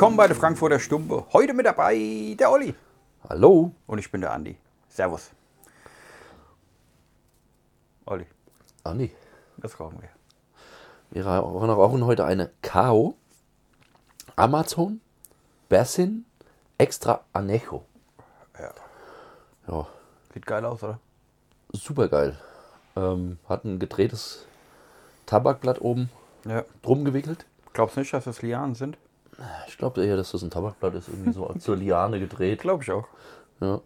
Willkommen bei der Frankfurter Stumpe. Heute mit dabei der Olli. Hallo. Und ich bin der Andi. Servus. Olli, Andi, was rauchen wir? wir rauchen heute eine Kao Amazon Bassin Extra Anejo. Ja. Ja, Sieht geil aus, oder? super geil. Ähm, hat ein gedrehtes Tabakblatt oben Ja. drum gewickelt. Glaubst nicht, dass das Lianen sind? Ich glaube eher, dass das ein Tabakblatt ist, irgendwie so zur Liane gedreht. Glaube ich auch. Ja.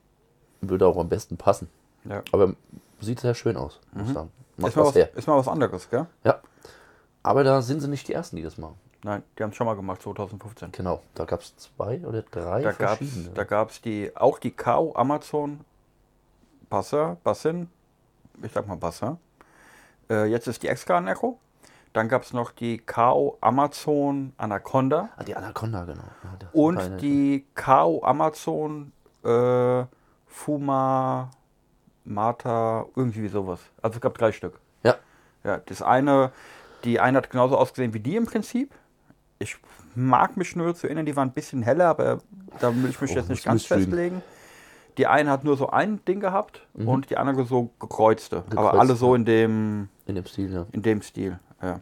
Würde auch am besten passen. Ja. Aber sieht sehr schön aus, muss ich sagen. Macht Ist mal, was was, ist mal was anderes, gell? Ja. Aber da sind sie nicht die Ersten, die das machen. Nein, die haben es schon mal gemacht, 2015. Genau, da gab es zwei oder drei Da gab es verschiedene. da gab's die, auch die Kao Amazon Bassin, Bassin, ich sag mal Bassin. Äh, jetzt ist die Extra Echo. Dann gab es noch die Kao Amazon Anaconda Ah, die Anaconda, genau. Ja, und die Kao Amazon äh, Fuma Mata, irgendwie sowas. Also es gab drei Stück. Ja, Ja, das eine, die eine hat genauso ausgesehen wie die im Prinzip. Ich mag mich nur zu erinnern, die waren ein bisschen heller, aber da will ich mich Oh, jetzt nicht ganz festlegen. Die eine hat nur so ein Ding gehabt und die andere so gekreuzte. aber Mhm. Gekreuzte, alle so in dem, in dem Stil, ja. in dem Stil. Ja.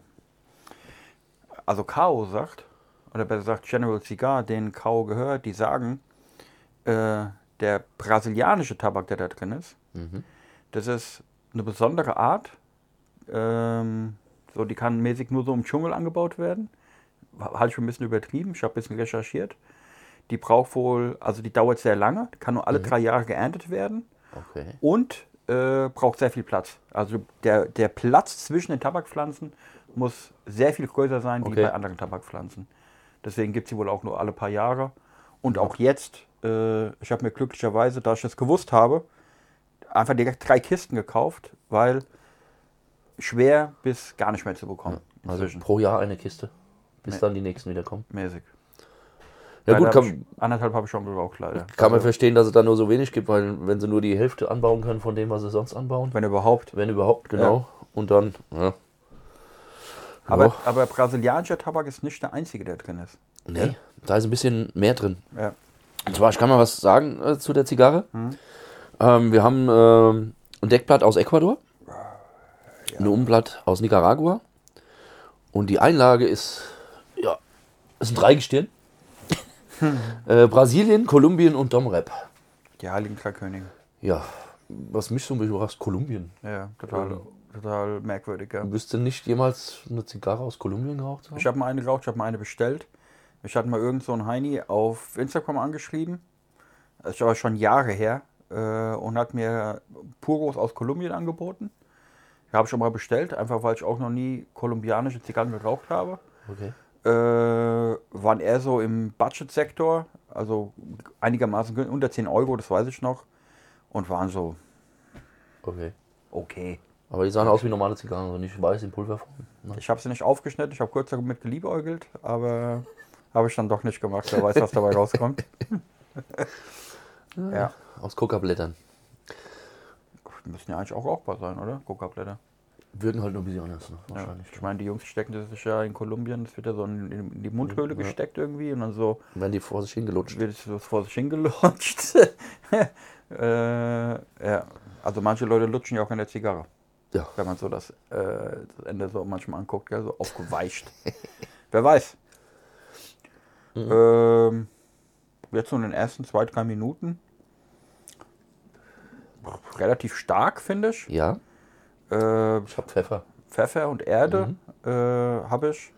Also Kao sagt, oder besser gesagt General Cigar, denen Kao gehört, die sagen, äh, der brasilianische Tabak, der da drin ist, Mhm. das ist eine besondere Art. Ähm, so, die kann mäßig nur so im Dschungel angebaut werden. Halte ich ein bisschen übertrieben. Ich habe ein bisschen recherchiert. Die braucht wohl, also die dauert sehr lange, kann nur alle drei Jahre geerntet werden Okay. und äh, braucht sehr viel Platz. Also der, der Platz zwischen den Tabakpflanzen muss sehr viel größer sein wie Okay. bei anderen Tabakpflanzen. Deswegen gibt es sie wohl auch nur alle paar Jahre. Und auch jetzt, äh, ich habe mir glücklicherweise, da ich das gewusst habe, einfach direkt drei Kisten gekauft, weil schwer bis gar nicht mehr zu bekommen. Also inzwischen. pro Jahr eine Kiste, bis Nee. dann die nächsten wieder kommen. mäßig. Ja gut, Leider hab kann, ich, anderthalb habe ich schon gebraucht, leider. kann man Also, verstehen, dass es da nur so wenig gibt, weil wenn sie nur die Hälfte anbauen können von dem, was sie sonst anbauen, wenn überhaupt. wenn überhaupt, genau. Und dann, ja. Aber, Ja. aber brasilianischer Tabak ist nicht der einzige, der drin ist. Nee, da ist ein bisschen mehr drin. Ja. Und zwar, ich kann mal was sagen äh, zu der Zigarre. Mhm. Ähm, wir haben ähm, ein Deckblatt aus Ecuador, ein Umblatt aus Nicaragua und die Einlage ist, ja, ist ein Dreigestirn. Äh, Brasilien, Kolumbien und Domrep. Die Heiligen Drei Könige. Ja, was mich so ein bisschen überrascht, Kolumbien. Ja, total, total merkwürdig. Ja. Müsste nicht jemals eine Zigarre aus Kolumbien geraucht haben? Ich habe mal eine geraucht, ich habe mal eine bestellt. Ich hatte mal irgend so einen Heini auf Instagram angeschrieben. Das ist aber schon Jahre her. Äh, und hat mir Puros aus Kolumbien angeboten. Habe ich schon mal bestellt, einfach weil ich auch noch nie kolumbianische Zigarren geraucht habe. Okay. Äh, waren eher so im Budget-Sektor, also einigermaßen unter 10 Euro, das weiß ich noch. Und waren so Okay. okay. Aber die sahen aus wie normale Zigarren, also nicht weiß in Pulverform. Ne? Ich habe sie nicht aufgeschnitten, ich habe kurz damit geliebäugelt, aber habe ich dann doch nicht gemacht. Wer weiß, was dabei rauskommt. ja, Aus Coca-Blättern. müssen ja eigentlich auch rauchbar sein, oder? Coca-Blätter. Wirken halt nur ein bisschen anders, ne? Ja. wahrscheinlich. Ich meine, die Jungs stecken das sich ja in Kolumbien, das wird ja so in, die Mundhöhle Ja. gesteckt irgendwie und dann so Wenn die vor sich hingelutscht. wird so vor sich hingelutscht. äh, ja, also manche Leute lutschen ja auch in der Zigarre. Ja. Wenn man so das, äh, das Ende so manchmal anguckt, gell, so aufgeweicht. Wer weiß. Mhm. Ähm, jetzt so in den ersten zwei, drei Minuten. Relativ stark, finde ich. Ja, Äh, ich hab Pfeffer. Pfeffer und Erde Mhm. äh, habe ich.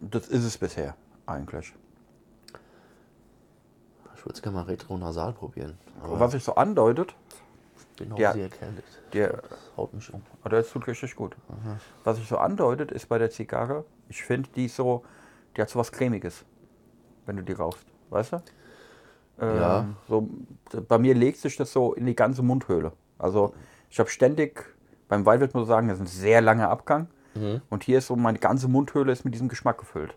Das ist es bisher, eigentlich. Ich würde es gerne mal retronasal probieren. Aber Was sich so andeutet, auch ja. sehr erkältet. der, haut mich um. oder es tut richtig gut. Was sich so andeutet, ist bei der Zigarre, ich finde die so, die hat so was Cremiges, wenn du die rauchst, weißt du? Ähm, Ja. So, bei mir legt sich das so in die ganze Mundhöhle. Also ich habe ständig, beim Waldwirt muss ich sagen, das ist ein sehr langer Abgang. Mhm. Und hier ist so, meine ganze Mundhöhle ist mit diesem Geschmack gefüllt.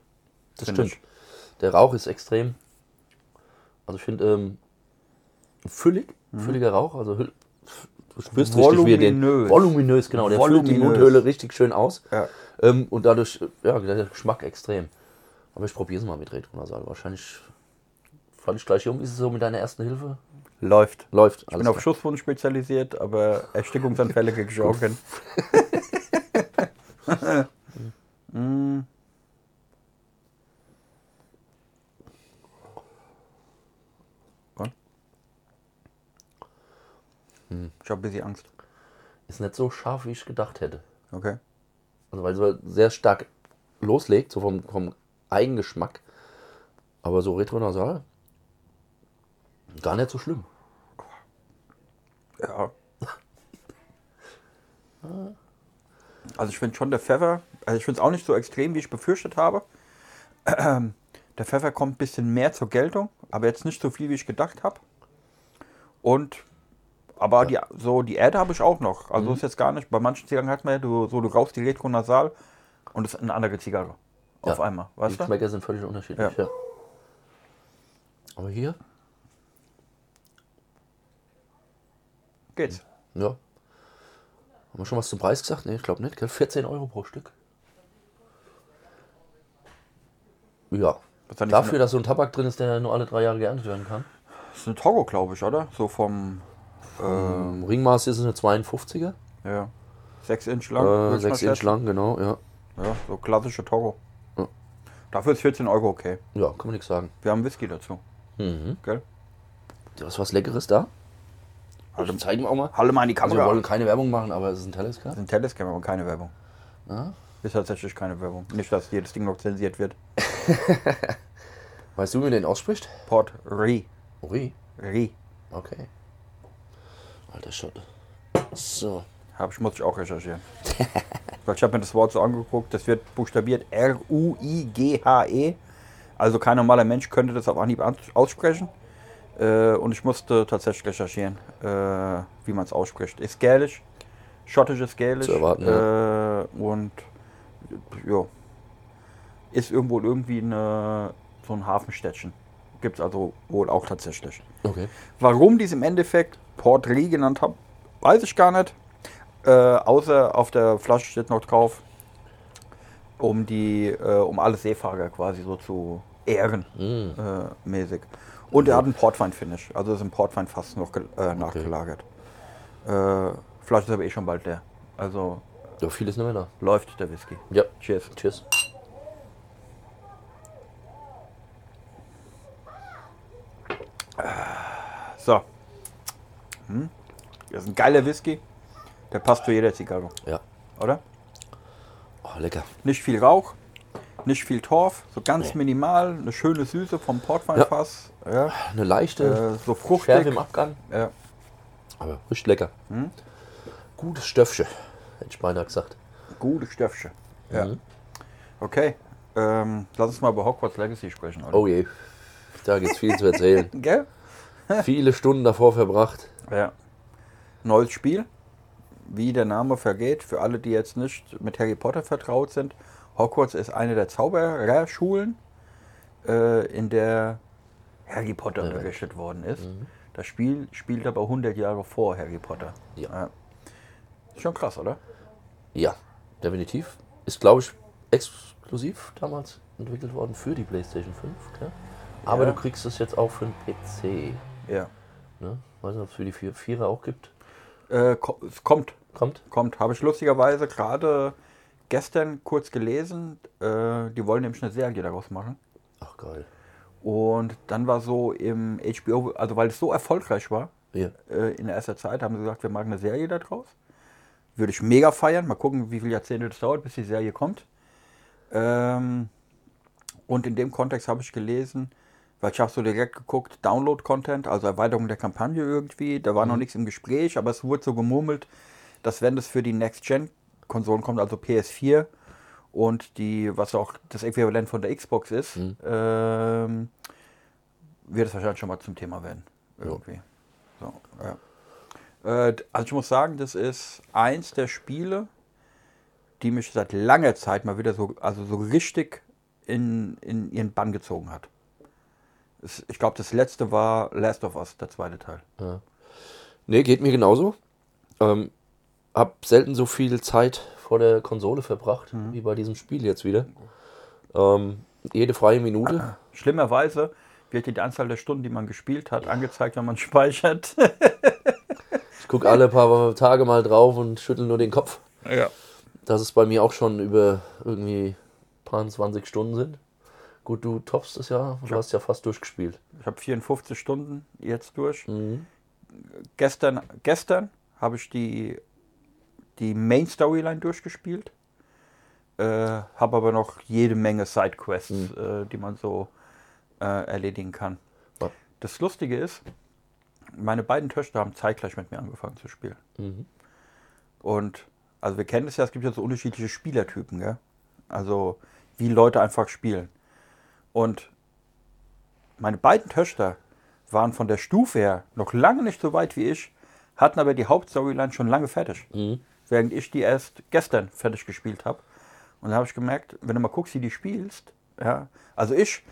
Das stimmt. Der Rauch ist extrem. Also ich finde ähm, füllig, fülliger Rauch. Also du spürst richtig wie den Voluminös. voluminös, genau. Der füllt die Voluminös. Mundhöhle richtig schön aus. Ja. Ähm, und dadurch, ja, der Geschmack extrem. Aber ich probiere es mal mit Retronasal. Wahrscheinlich falle ich gleich um. Ist es so mit deiner ersten Hilfe? Läuft. Läuft. Ich bin auf Schusswunden spezialisiert, aber Erstickungsanfälle krieg ich. Mm. Habe ein bisschen Angst. Ist nicht so scharf, wie ich gedacht hätte. Okay. Also weil es sehr stark loslegt, so vom, vom Eigengeschmack. Aber so retronasal, gar nicht so schlimm. Ja. Also ich finde schon der Pfeffer, also ich finde es auch nicht so extrem, wie ich befürchtet habe. Der Pfeffer kommt ein bisschen mehr zur Geltung, aber jetzt nicht so viel, wie ich gedacht habe. Und aber die, so die Erde habe ich auch noch. Also ist jetzt gar nicht. Bei manchen Zigarren hat man ja, du, so du rauchst die Retronasal und es ist eine andere Zigarre. Auf Ja. einmal. Die Weißt du? Geschmäcker sind völlig unterschiedlich. Ja. Ja. Aber hier, Geht's. ja. Haben wir schon was zum Preis gesagt? Nee, ich glaube nicht. Gell? 14 Euro pro Stück. Ja. Die Dafür, für dass so ein Tabak drin ist, der nur alle drei Jahre geerntet werden kann. Das ist eine Togo, glaube ich, oder? So vom Im Ringmaß ist es eine 52er. ja, 6 Inch lang. Äh, würd ich mal 6 Inch lang, genau, ja. Ja, so klassische Togo. Ja. Dafür ist 14 Euro okay. Ja, kann man nichts sagen. Wir haben Whisky dazu. Mhm. Gell? Du hast was Leckeres da? Also, Also zeigen wir auch mal. Halle mal in die Also wir Kamera. wollen keine Werbung machen, aber es ist ein Telescope. das ist ein Telescam, aber keine Werbung. Ja. Ist tatsächlich keine Werbung. Nicht, dass jedes Ding noch zensiert wird. Weißt du, wie man den ausspricht? Port Re. Uri. Re. Okay. Alter Schotte. So. Hab ich, muss ich auch recherchieren. Weil ich habe mir das Wort so angeguckt. Das wird buchstabiert R-U-I-G-H-E. Also kein normaler Mensch könnte das auf Anhieb an- aussprechen. Äh, und ich musste tatsächlich recherchieren, äh, wie man es ausspricht. Ist gälisch, schottisches Gälisch. Zu erwarten, äh, Und ja, ist irgendwo irgendwie eine, so ein Hafenstädtchen. Gibt es also wohl auch tatsächlich. Okay. Warum die es im Endeffekt Port Lee genannt haben, weiß ich gar nicht. Äh, außer auf der Flasche steht noch drauf, um die, äh, um alle Seefahrer quasi so zu ehren, Mm. äh, mäßig. Und er hat einen Portwein-Finish, also ist im Portwein fast noch äh, nachgelagert. Äh, Flasche ist aber eh schon bald leer. Also Ja, viel ist nicht mehr da. läuft der Whisky. Ja. Cheers. Cheers. So. Hm? Das ist ein geiler Whisky. Der passt zu jeder Zigarre, Ja. oder? Oh, lecker. Nicht viel Rauch, nicht viel Torf, so ganz Nee. minimal, eine schöne Süße vom Portweinfass. Ja. Eine leichte Äh, so Schärfe fruchtig. im Abgang. Ja. Aber richtig lecker. Hm? Gutes Stöffchen, hätte ich beinahe gesagt. Gute Stöffchen. Ja. Mhm. Okay. Ähm, lass uns mal über Hogwarts Legacy sprechen, oder? Oh je. Da gibt es viel zu erzählen. Gell? Viele Stunden davor verbracht. Ja. Neues Spiel. Wie der Name vergeht, für alle, die jetzt nicht mit Harry Potter vertraut sind. Hogwarts ist eine der Zaubererschulen, äh, in der Harry Potter Ja. berichtet worden ist. Mhm. Das Spiel spielt aber 100 Jahre vor Harry Potter. Ja. Ist schon krass, oder? Ja, definitiv. Ist, glaube ich, exklusiv damals entwickelt worden für die PlayStation 5. Gell? Aber Ja. du kriegst es jetzt auch für den PC. Ja. Ne? Weiß nicht, ob es für die vier, Vierer auch gibt. Äh, ko- es kommt, Kommt? kommt. Habe ich lustigerweise gerade gestern kurz gelesen. Äh, die wollen nämlich eine Serie daraus machen. Ach geil. Und dann war so im HBO, also weil es so erfolgreich war Ja. äh, in der ersten Zeit, haben sie gesagt, wir machen eine Serie daraus. Würde ich mega feiern. Mal gucken, wie viele Jahrzehnte das dauert, bis die Serie kommt. Ähm, und in dem Kontext habe ich gelesen, weil ich habe so direkt geguckt, Download-Content, also Erweiterung der Kampagne irgendwie. Da war noch nichts im Gespräch, aber es wurde so gemurmelt, dass wenn das für die Next-Gen-Konsolen kommt, also PS4 und die, was auch das Äquivalent von der Xbox ist, ähm, wird es wahrscheinlich schon mal zum Thema werden. Irgendwie. So, ja. Äh, also ich muss sagen, das ist eins der Spiele, die mich seit langer Zeit mal wieder so, also so richtig in, in ihren Bann gezogen hat. Es, ich glaube, das letzte war Last of Us, der zweite Teil. Nee, geht mir genauso. Ähm, hab selten so viel Zeit vor der Konsole verbracht, wie bei diesem Spiel jetzt wieder. Ähm, jede freie Minute. Schlimmerweise wird die Anzahl der Stunden, die man gespielt hat, angezeigt, wenn man speichert. Ich gucke alle paar Tage mal drauf und schüttel nur den Kopf. ja. Dass es bei mir auch schon über irgendwie paar 20 Stunden sind. Gut, du toppst es ja. Du hast ja fast durchgespielt. Ich habe 54 Stunden jetzt durch. Mhm. Gestern, gestern habe ich die, die Main Storyline durchgespielt. Äh, habe aber noch jede Menge Sidequests, äh, die man so äh, erledigen kann. Ja. Das Lustige ist, meine beiden Töchter haben zeitgleich mit mir angefangen zu spielen. Mhm. Und also wir kennen es ja, es gibt ja so unterschiedliche Spielertypen, gell? Also wie Leute einfach spielen. Und meine beiden Töchter waren von der Stufe her noch lange nicht so weit wie ich, hatten aber die Hauptstoryline schon lange fertig. Mhm. Während ich die erst gestern fertig gespielt habe. Und da habe ich gemerkt, wenn du mal guckst, wie die spielst, ja, also ich,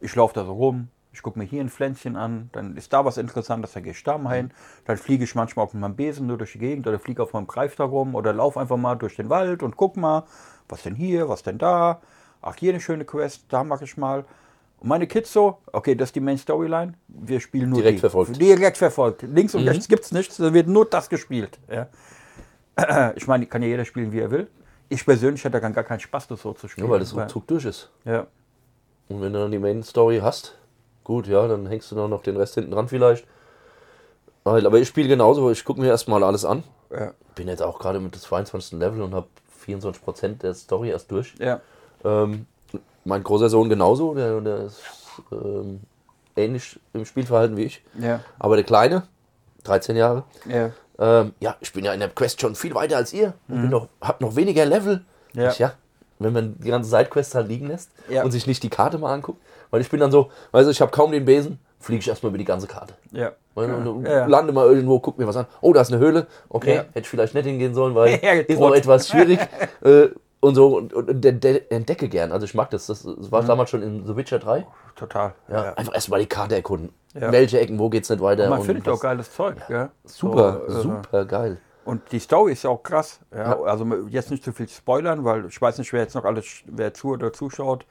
ich laufe da so rum, ich gucke mir hier ein Pflänzchen an, dann ist da was Interessantes, dann gehe ich da mal hin, dann fliege ich manchmal auf meinem Besen nur durch die Gegend oder fliege auf meinem Greif da rum oder laufe einfach mal durch den Wald und guck mal, was denn hier, was denn da, ach hier eine schöne Quest, da mache ich mal. Und meine Kids so, okay, das ist die Main Storyline, wir spielen nur Direkt die. verfolgt. Direkt verfolgt. Links und rechts gibt es nichts, da wird nur das gespielt. Ja. Ich meine, kann ja jeder spielen, wie er will. Ich persönlich hätte dann gar keinen Spaß, das so zu spielen. Ja, weil das ruckzuck durch ist. ja. Und wenn du dann die Main Story hast, gut, ja, dann hängst du dann noch den Rest hinten dran vielleicht. Weil- Aber ich spiele genauso, ich gucke mir erstmal alles an. Ja. Bin jetzt auch gerade mit dem 22. Level und habe 24% der Story erst durch. Ja. Ähm, mein großer Sohn genauso, der, der ist ähm, ähnlich im Spielverhalten wie ich. Ja. Aber der Kleine, 13 Jahre, Ja. Ähm, ja, ich bin ja in der Quest schon viel weiter als ihr und bin noch, hab noch weniger Level. Mhm. Ja. Ich, ja, wenn man die ganze Sidequest halt liegen lässt Ja. und sich nicht die Karte mal anguckt, weil ich bin dann so, weißt du, ich habe kaum den Besen, fliege ich erstmal über die ganze Karte. Ja. Und, Ja. Lande mal irgendwo, guck mir was an. Oh, da ist eine Höhle. Okay, hätte ich vielleicht nicht hingehen sollen, weil Ja, ist noch etwas schwierig. äh, und so und, und, und entde- entdecke gern. Also ich mag das. Das, das war damals schon in The Witcher 3. Total. Ja, Mhm. Ja. Einfach erstmal die Karte erkunden. Ja. Welche Ecken, wo geht's nicht weiter? Man und findet auch geiles Zeug. Ja. Super, So, äh, super geil. Und die Story ist ja auch krass. Ja. Ja. Also jetzt nicht zu viel spoilern, weil ich weiß nicht, wer jetzt noch alles, wer zu oder zuschaut,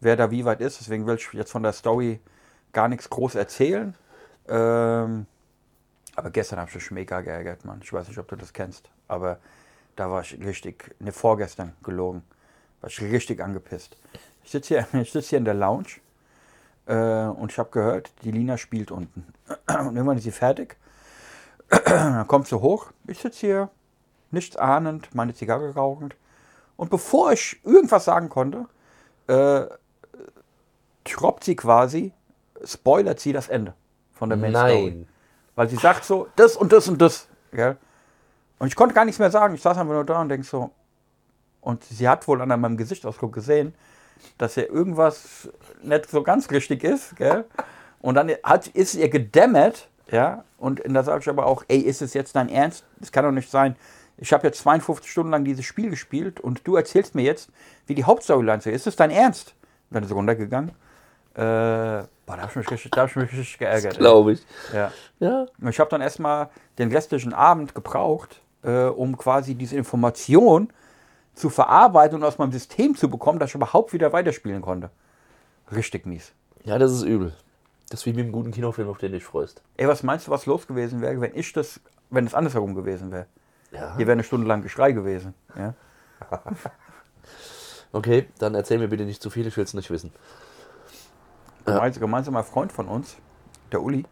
wer da wie weit ist. Deswegen will ich jetzt von der Story gar nichts groß erzählen. Ähm, aber gestern habe ich mich mega geärgert, Mann. Ich weiß nicht, ob du das kennst. Aber da war ich richtig, ne, vorgestern gelogen. War ich richtig angepisst. Ich sitze hier, ich sitz hier in der Lounge äh, und ich habe gehört, die Lina spielt unten. Und irgendwann ist sie fertig. Dann kommt sie hoch. Ich sitze hier, nichts ahnend, meine Zigarre rauchend. Und bevor ich irgendwas sagen konnte, äh, droppt sie quasi, spoilert sie das Ende von der Main. Nein. Weil sie sagt so, das und das und das. Gell? Und ich konnte gar nichts mehr sagen. Ich saß einfach nur da und denk so. Und sie hat wohl an meinem Gesichtsausdruck gesehen, dass ja irgendwas nicht so ganz richtig ist. Gell? Und dann hat, ist ihr gedämmert. Ja? Und da sage ich aber auch, ey, ist es jetzt dein Ernst? Das kann doch nicht sein. Ich habe jetzt 52 Stunden lang dieses Spiel gespielt und du erzählst mir jetzt, wie die Hauptstoryline ist. Ist es dein Ernst? Und dann ist sie runtergegangen. Äh, boah, da habe ich, mich richtig- da hab ich mich richtig geärgert. Glaube ich. Ja. Ja. Und Ich habe dann erstmal den restlichen Abend gebraucht, äh, um quasi diese Information zu verarbeiten und aus meinem System zu bekommen, dass ich überhaupt wieder weiterspielen konnte. Richtig mies. Ja, das ist übel. Das ist wie mit einem guten Kinofilm, auf den du dich freust. Ey, was meinst du, was los gewesen wäre, wenn ich das, wenn es andersherum gewesen wäre? Ja. Hier wäre eine Stunde lang Geschrei gewesen. Ja? Okay, dann erzähl mir bitte nicht zu viel, ich will es nicht wissen. Gemeins, gemeinsamer Freund von uns, der Uli,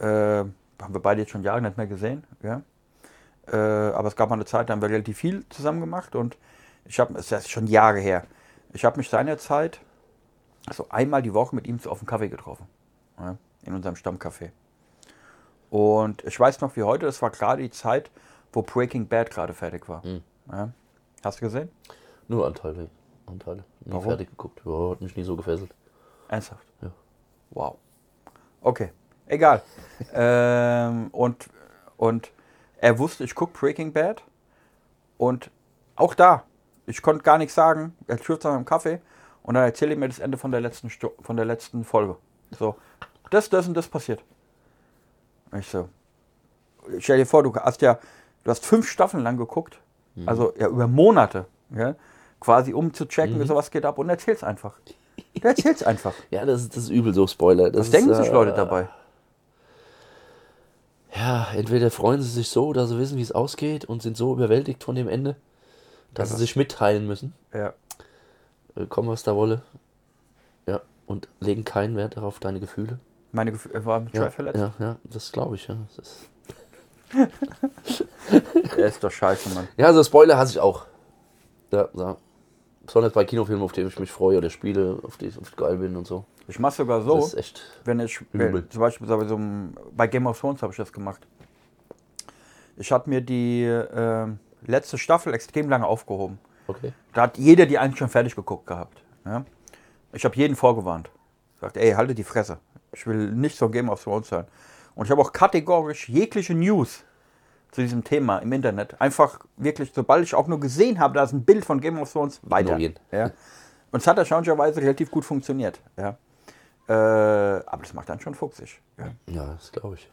äh, haben wir beide jetzt schon Jahre nicht mehr gesehen. Ja? Äh, aber es gab mal eine Zeit, da haben wir relativ viel zusammen gemacht und ich habe, es ist schon Jahre her, ich habe mich seinerzeit so einmal die Woche mit ihm auf einen Kaffee getroffen. Ja? In unserem Stammcafé. Und ich weiß noch wie heute, das war gerade die Zeit, wo Breaking Bad gerade fertig war. Ja? Hast du gesehen? Nur Anteile. Anteile. Nie Warum? fertig geguckt. Ja, hat mich nie so gefesselt. Ernsthaft? Ja. Wow. Okay, egal. ähm, und, und er wusste, ich gucke Breaking Bad. Und auch da, ich konnte gar nichts sagen. Er schürft an meinem Kaffee und dann erzähle ich mir das Ende von der letzten, Stu von der letzten Folge. So, das, das und das passiert. Ich so, stell dir vor, du hast ja, du hast fünf Staffeln lang geguckt, also ja über Monate, ja, quasi um zu checken, so was geht ab und erzähl's einfach. Du erzähl's einfach. Ja, das ist, das ist übel so, Spoiler. Das Was denken ist, sich äh, Leute dabei? Ja, entweder freuen sie sich so, dass sie wissen, wie es ausgeht und sind so überwältigt von dem Ende, dass sie sich mitteilen müssen, Ja. äh, kommen was da wolle. Ja, und legen keinen Wert darauf, deine Gefühle. Meine Gefühle war mit Ja, verletzt. ja, ja, das glaube ich, ja. Das ist, Er ist doch scheiße, Mann. ja, also Spoiler hasse ich auch. Ja, ja. Besonders bei Kinofilmen, auf die ich mich freue oder Spiele, auf die ich auf die geil bin und so. Ich mach's sogar Das so, ist echt. wenn ich, Übel. zum Beispiel bei, so einem, bei Game of Thrones habe ich das gemacht. Ich habe mir die ähm, letzte Staffel extrem lange aufgehoben. Okay. Da hat jeder die eigentlich schon fertig geguckt gehabt. Ja? Ich habe jeden vorgewarnt. Sagt, ey, halte die Fresse. Ich will nichts von Game of Thrones hören. Und ich habe auch kategorisch jegliche News zu diesem Thema im Internet einfach wirklich, sobald ich auch nur gesehen habe, da ist ein Bild von Game of Thrones, weiter. Ja? Und es hat erstaunlicherweise relativ gut funktioniert. Ja? Äh, aber das macht dann schon fuchsig. Ja? Ja, das glaube ich.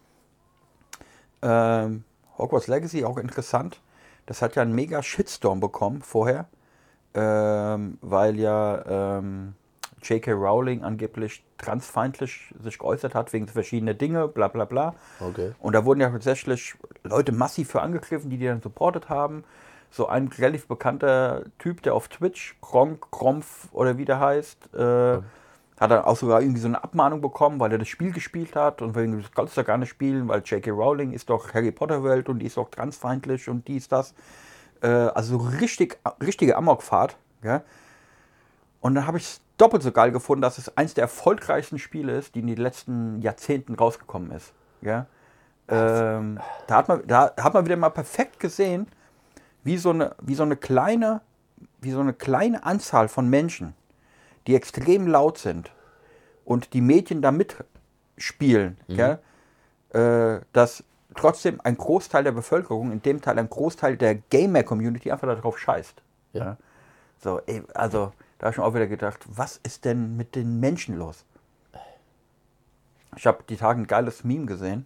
Ähm, Hogwarts Legacy auch interessant. Das hat ja einen mega Shitstorm bekommen vorher, ähm, weil ja ähm, J.K. Rowling angeblich transfeindlich sich geäußert hat wegen verschiedener Dinge, bla bla bla. Okay. Und da wurden ja tatsächlich Leute massiv für angegriffen, die die dann supportet haben. So ein relativ bekannter Typ, der auf Twitch, Kronk, Krompf oder wie der heißt, äh, hat dann auch sogar irgendwie so eine Abmahnung bekommen, weil er das Spiel gespielt hat und wegen das kannst du gar nicht spielen, weil J.K. Rowling ist doch Harry Potter Welt und die ist doch transfeindlich und dies, das. Äh, also so richtig, richtige Amokfahrt. Ja? Und dann habe ich es doppelt so geil gefunden, dass es eins der erfolgreichsten Spiele ist, die in den letzten Jahrzehnten rausgekommen ist. Ja? Ähm, da, hat man, da hat man wieder mal perfekt gesehen, wie so eine, wie so eine kleine, wie so eine kleine Anzahl von Menschen, die extrem laut sind und die Medien da mitspielen, gell, äh, dass trotzdem ein Großteil der Bevölkerung, in dem Teil ein Großteil der Gamer-Community einfach darauf scheißt. Ja. So, ey, also da habe ich mir auch wieder gedacht, was ist denn mit den Menschen los? Ich habe die Tage ein geiles Meme gesehen.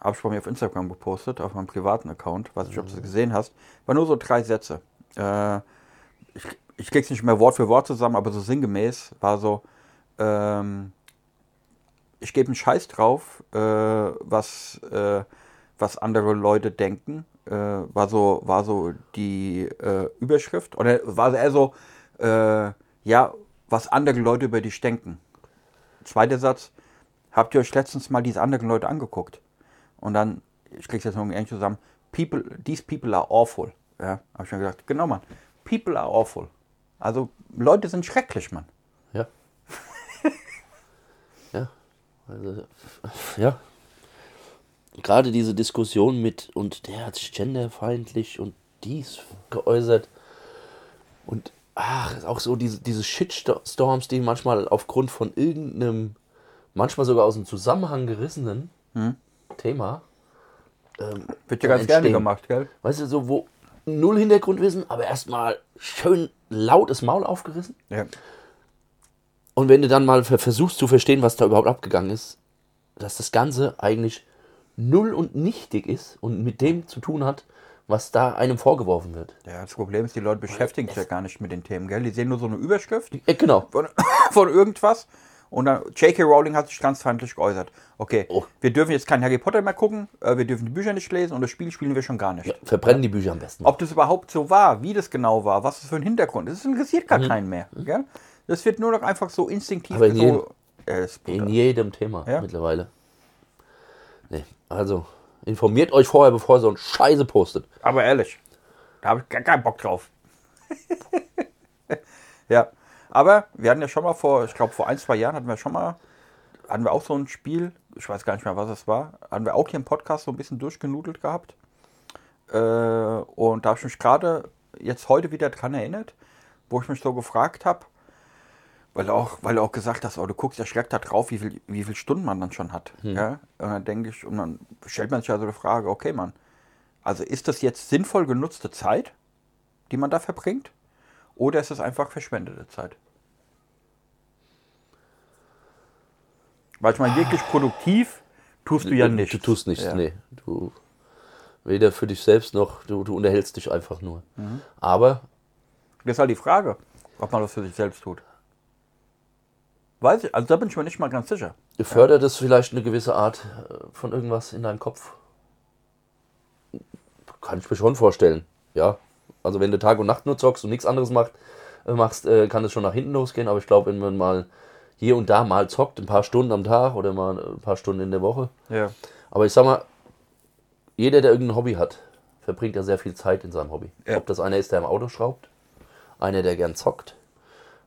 Habe ich bei mir auf Instagram gepostet, auf meinem privaten Account. Weiß nicht, ob du es gesehen hast. War nur so drei Sätze. Äh, ich ich krieg's nicht mehr Wort für Wort zusammen, aber so sinngemäß war so, ähm, ich gebe einen Scheiß drauf, äh, was, äh, was andere Leute denken. Äh, war so, war so die äh, Überschrift. Oder war eher so, äh, ja, was andere Leute über dich denken. Zweiter Satz, habt ihr euch letztens mal diese anderen Leute angeguckt? Und dann, ich krieg's jetzt noch irgendwie zusammen, people, these people are awful. Ja, hab ich mir gedacht, genau, Mann. People are awful. Also, Leute sind schrecklich, Mann. Ja. ja. Also, ja. Gerade diese Diskussion mit, und der hat sich genderfeindlich und dies geäußert. Und ach, auch so diese, diese Shitstorms, die manchmal aufgrund von irgendeinem, manchmal sogar aus dem Zusammenhang gerissenen Thema. Ähm, Wird ja ganz gerne entstehen. gemacht, gell? Weißt du, so wo null Hintergrundwissen, aber erstmal schön laut das Maul aufgerissen. Ja. Und wenn du dann mal ver- versuchst zu verstehen, was da überhaupt abgegangen ist, dass das Ganze eigentlich null und nichtig ist und mit dem zu tun hat, was da einem vorgeworfen wird. Ja, das Problem ist, die Leute beschäftigen sich ja gar nicht mit den Themen, gell? Die sehen nur so eine Überschrift Äh, genau. von, von irgendwas und dann J.K. Rowling hat sich transfeindlich geäußert. Okay, Oh. wir dürfen jetzt kein Harry Potter mehr gucken, äh, wir dürfen die Bücher nicht lesen und das Spiel spielen wir schon gar nicht. Verbrennen die Bücher am besten. Ob das überhaupt so war, wie das genau war, was das für ein Hintergrund ist, das interessiert gar keinen mehr. Gell? Das wird nur noch einfach so instinktiv Mhm. Aber in jedem- so. Ja, das ist In jedem Thema Ja. mittlerweile. Nee, also informiert euch vorher, bevor ihr so ein Scheiße postet. Aber ehrlich, da habe ich gar keinen Bock drauf. ja, aber wir hatten ja schon mal vor, ich glaube vor ein, zwei Jahren hatten wir schon mal, hatten wir auch so ein Spiel, ich weiß gar nicht mehr, was es war, hatten wir auch hier im Podcast so ein bisschen durchgenudelt gehabt. Äh, und da habe ich mich gerade jetzt heute wieder dran erinnert, wo ich mich so gefragt habe, weil du auch, weil du auch gesagt hast, oh, du guckst ja schreck da drauf, wie viel, wie viel Stunden man dann schon hat. Ja? Und dann denke ich, und dann stellt man sich also die Frage, okay, Mann, also ist das jetzt sinnvoll genutzte Zeit, die man da verbringt? Oder ist es einfach verschwendete Zeit? Weil ich meine, wirklich produktiv tust du ja nicht. Du tust nichts, Ja. nee. Du, weder für dich selbst noch, du, du unterhältst dich einfach nur. Mhm. Aber Das ist halt die Frage, ob man das für sich selbst tut. Weiß ich, also da bin ich mir nicht mal ganz sicher. Fördert es vielleicht eine gewisse Art äh, von irgendwas in deinem Kopf? Kann ich mir schon vorstellen. Ja. Also wenn du Tag und Nacht nur zockst und nichts anderes macht, äh, machst, äh, kann es schon nach hinten losgehen. Aber ich glaube, wenn man mal hier und da mal zockt, ein paar Stunden am Tag oder mal ein paar Stunden in der Woche. Ja. Aber ich sag mal, jeder, der irgendein Hobby hat, verbringt ja sehr viel Zeit in seinem Hobby. Ja. Ob das einer ist, der im Auto schraubt, einer, der gern zockt,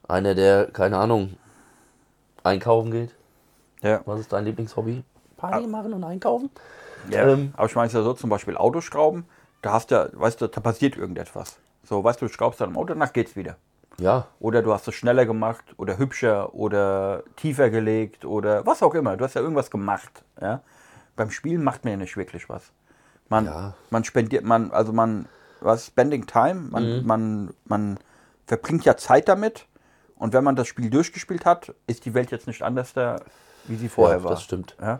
einer, der, keine Ahnung, einkaufen geht. Ja. Was ist dein Lieblingshobby? Party machen und einkaufen? ja. Ähm, Aber ich meine es ja so, zum Beispiel Autoschrauben, da hast du, weißt du, da passiert irgendetwas. So, weißt du, du schraubst dann im Auto, danach geht's wieder. Ja, Oder du hast es schneller gemacht oder hübscher oder tiefer gelegt oder was auch immer. Du hast ja irgendwas gemacht. Ja? Beim Spielen macht man ja nicht wirklich was. Man, Ja. man spendiert, man, also man, was, Spending Time, man, Mhm. man, man verbringt ja Zeit damit. Und wenn man das Spiel durchgespielt hat, ist die Welt jetzt nicht anders da, wie sie vorher ja war. das stimmt. Ja?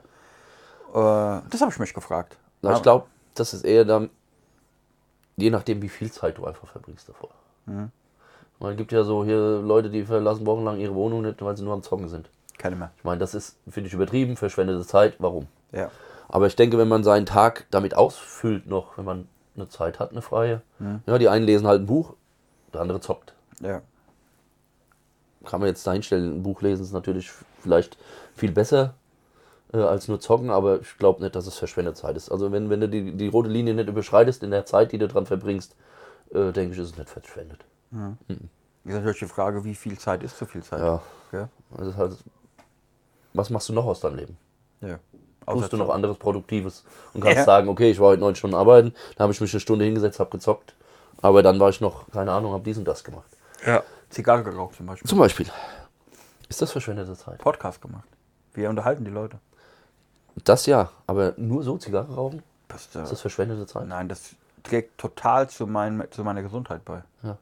Äh, das habe ich mich gefragt. Na, ich glaube, das ist eher dann, je nachdem, wie viel Zeit du einfach verbringst davor. Mhm. Man gibt ja so hier Leute, die verlassen wochenlang ihre Wohnung nicht, weil sie nur am Zocken sind. Keine mehr. Ich meine, das ist, finde ich, übertrieben, verschwendete Zeit. Warum? Ja. Aber ich denke, wenn man seinen Tag damit ausfüllt noch, wenn man eine Zeit hat, eine freie. Mhm. Ja, die einen lesen halt ein Buch, der andere zockt. Ja. Kann man jetzt dahinstellen, ein Buch lesen ist natürlich vielleicht viel besser äh, als nur zocken, aber ich glaube nicht, dass es verschwendete Zeit ist. Also wenn, wenn du die, die rote Linie nicht überschreitest in der Zeit, die du dran verbringst, äh, denke ich, ist es nicht verschwendet. Ist natürlich die Frage, wie viel Zeit ist zu viel Zeit. Ja, Ja. das ist halt, was machst du noch aus deinem Leben? ja. Tust du noch anderes Produktives und kannst Ja. sagen, okay, ich war heute neun Stunden arbeiten, da habe ich mich eine Stunde hingesetzt, habe gezockt, aber dann war ich noch, keine Ahnung, habe dies und das gemacht. Ja. Zigarre geraucht zum Beispiel. Zum Beispiel. Ist das verschwendete Zeit? Podcast gemacht. Wir unterhalten die Leute. Das ja, aber nur so Zigarre rauchen? Das, äh, Ist das verschwendete Zeit? nein, das trägt total zu, mein, zu meiner Gesundheit bei. Ja.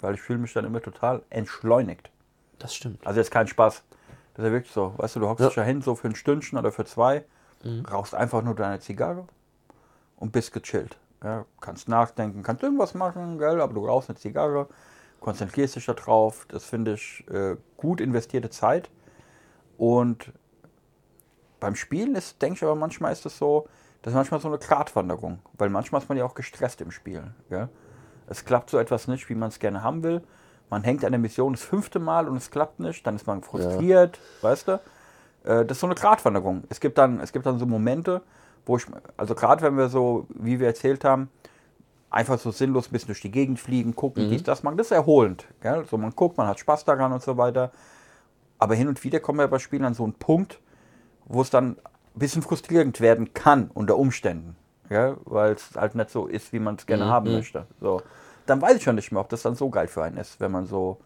Weil ich fühle mich dann immer total entschleunigt. Das stimmt. Also jetzt kein Spaß. Das ist ja wirklich so. Weißt du, du hockst Ja. Mhm. dich ja hin, so für ein Stündchen oder für zwei, rauchst einfach nur deine Zigarre und bist gechillt. Ja, kannst nachdenken, kannst irgendwas machen, gell, aber du rauchst eine Zigarre, konzentrierst dich darauf. Das finde ich äh, gut investierte Zeit. Und beim Spielen ist, denke ich aber manchmal ist es so, das ist manchmal so eine Gratwanderung, weil manchmal ist man ja auch gestresst im Spielen. Gell? Es klappt so etwas nicht, wie man es gerne haben will. Man hängt an der Mission das fünfte Mal und es klappt nicht, dann ist man frustriert, weißt du? Äh, Das ist so eine Gratwanderung. Es gibt dann, es gibt dann so Momente, wo ich, also gerade wenn wir so, wie wir erzählt haben, einfach so sinnlos ein bisschen durch die Gegend fliegen, gucken, dies, das machen, das ist erholend. Gell? So man guckt, man hat Spaß daran und so weiter. Aber hin und wieder kommen wir bei Spielen an so einen Punkt, wo es dann ein bisschen frustrierend werden kann unter Umständen. Ja, weil es halt nicht so ist, wie man es gerne haben möchte. So. Dann weiß ich schon nicht mehr, ob das dann so geil für einen ist, wenn man so.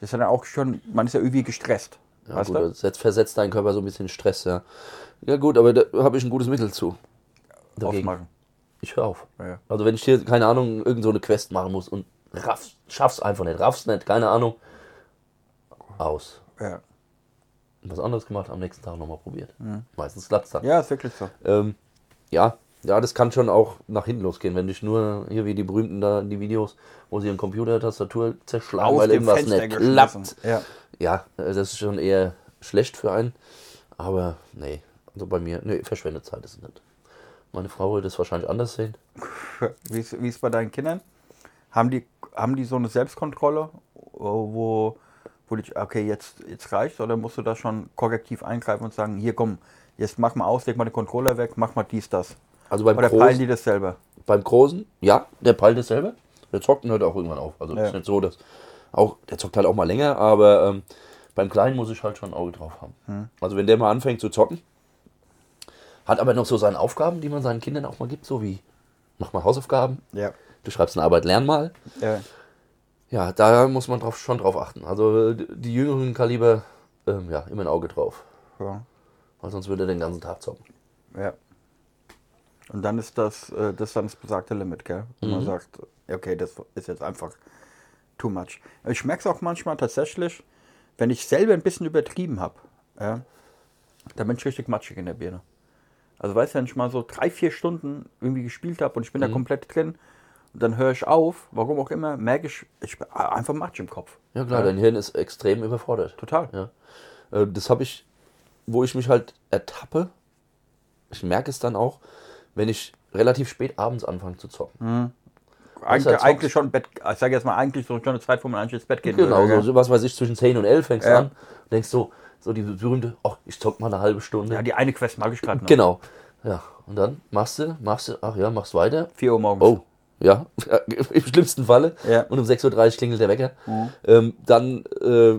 Das ist ja dann auch schon, man ist ja irgendwie gestresst. Ja, gut, das setzt- versetzt deinen Körper so ein bisschen Stress, ja. Ja gut, aber da habe ich ein gutes Mittel zu. Dagegen. Aufmachen. Ich höre auf. Ja. Also wenn ich hier, keine Ahnung, irgend so eine Quest machen muss und raff's, schaff's einfach nicht, raff's nicht, keine Ahnung, aus. Ja. Was anderes gemacht, am nächsten Tag nochmal probiert. Meistens klappt's dann. Mhm. ja, ist wirklich so. Ähm, ja, ja, das kann schon auch nach hinten losgehen, wenn dich nur, hier wie die berühmten da, die Videos, wo sie ihren Computer, Tastatur zerschlagen, weil irgendwas nicht klappt. Ja. Ja, äh, das ist schon eher schlecht für einen. Aber nee, also bei mir, nee, verschwendet Zeit ist es nicht. Meine Frau würde es wahrscheinlich anders sehen. Wie ist, ist bei deinen Kindern? Haben die, haben die so eine Selbstkontrolle, wo, wo die, okay, jetzt, jetzt reicht's, oder musst du da schon korrektiv eingreifen und sagen, hier komm, jetzt mach mal aus, leg mal den Controller weg, mach mal dies, das. Also beim Oder peilen Großen, die das selber? beim Großen, ja, der peilt es selber. Der zockt und hört auch irgendwann auf. Also Ja. ist nicht so, dass auch, der zockt halt auch mal länger, aber ähm, beim Kleinen muss ich halt schon ein Auge drauf haben. Hm. Also wenn der mal anfängt zu zocken, hat aber noch so seine Aufgaben, die man seinen Kindern auch mal gibt, so wie mach mal Hausaufgaben, Ja. du schreibst eine Arbeit, lern mal. ja. Ja, da muss man drauf, schon drauf achten. Also die jüngeren Kaliber, ähm, ja, immer ein Auge drauf. ja. Weil sonst würde er den ganzen Tag zocken. Ja. Und dann ist das, äh, das ist dann das besagte Limit, gell? Wenn Mhm. man sagt, okay, das ist jetzt einfach too much. Ich merke es auch manchmal tatsächlich, wenn ich selber ein bisschen übertrieben habe, ja, dann bin ich richtig matschig in der Birne. Also weißt du, wenn ich mal so drei, vier Stunden irgendwie gespielt habe und ich bin Mhm. da komplett drin und dann höre ich auf, warum auch immer, merke ich, ich bin einfach matsch im Kopf. Ja klar, dein Hirn ist extrem überfordert. Total. Ja. Äh, das habe ich, wo ich mich halt ertappe. Ich merke es dann auch, wenn ich relativ spät abends anfange zu zocken. Eigentlich, halt eigentlich schon Bett, ich sage jetzt mal eigentlich so schon eine Zeit, wo man eigentlich ins Bett gehen Genau, würde. so, so was weiß ich, zwischen 10 und 11 fängst du Ja. an. Und denkst so, so die berühmte, ach, ich zock mal eine halbe Stunde. Ja, die eine Quest mag ich gerade noch. genau. Ja, und dann machst du, machst du, ach ja, machst weiter. 4 Uhr morgens. Oh, ja, im schlimmsten Falle. Ja. Und um 6.30 Uhr klingelt der Wecker. Ähm, dann äh,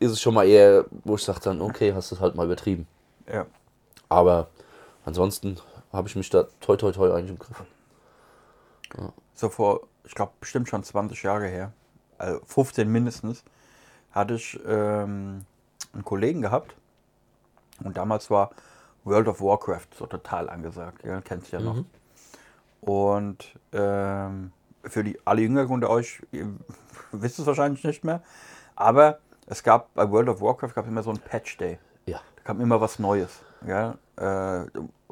ist es schon mal eher, wo ich sage dann, okay, hast du es halt mal übertrieben. Ja. Aber ansonsten habe ich mich da toi toi toi eigentlich im Griff. So vor, ich glaube, bestimmt schon 20 Jahre her, also 15 mindestens, hatte ich ähm, einen Kollegen gehabt. Und damals war World of Warcraft so total angesagt. Ja, kennst du ja noch. Und ähm, für die alle Jüngeren unter euch, ihr wisst es wahrscheinlich nicht mehr. Aber es gab bei World of Warcraft gab es immer so einen Patch Day. Ja. Da kam immer was Neues. Ja? Äh,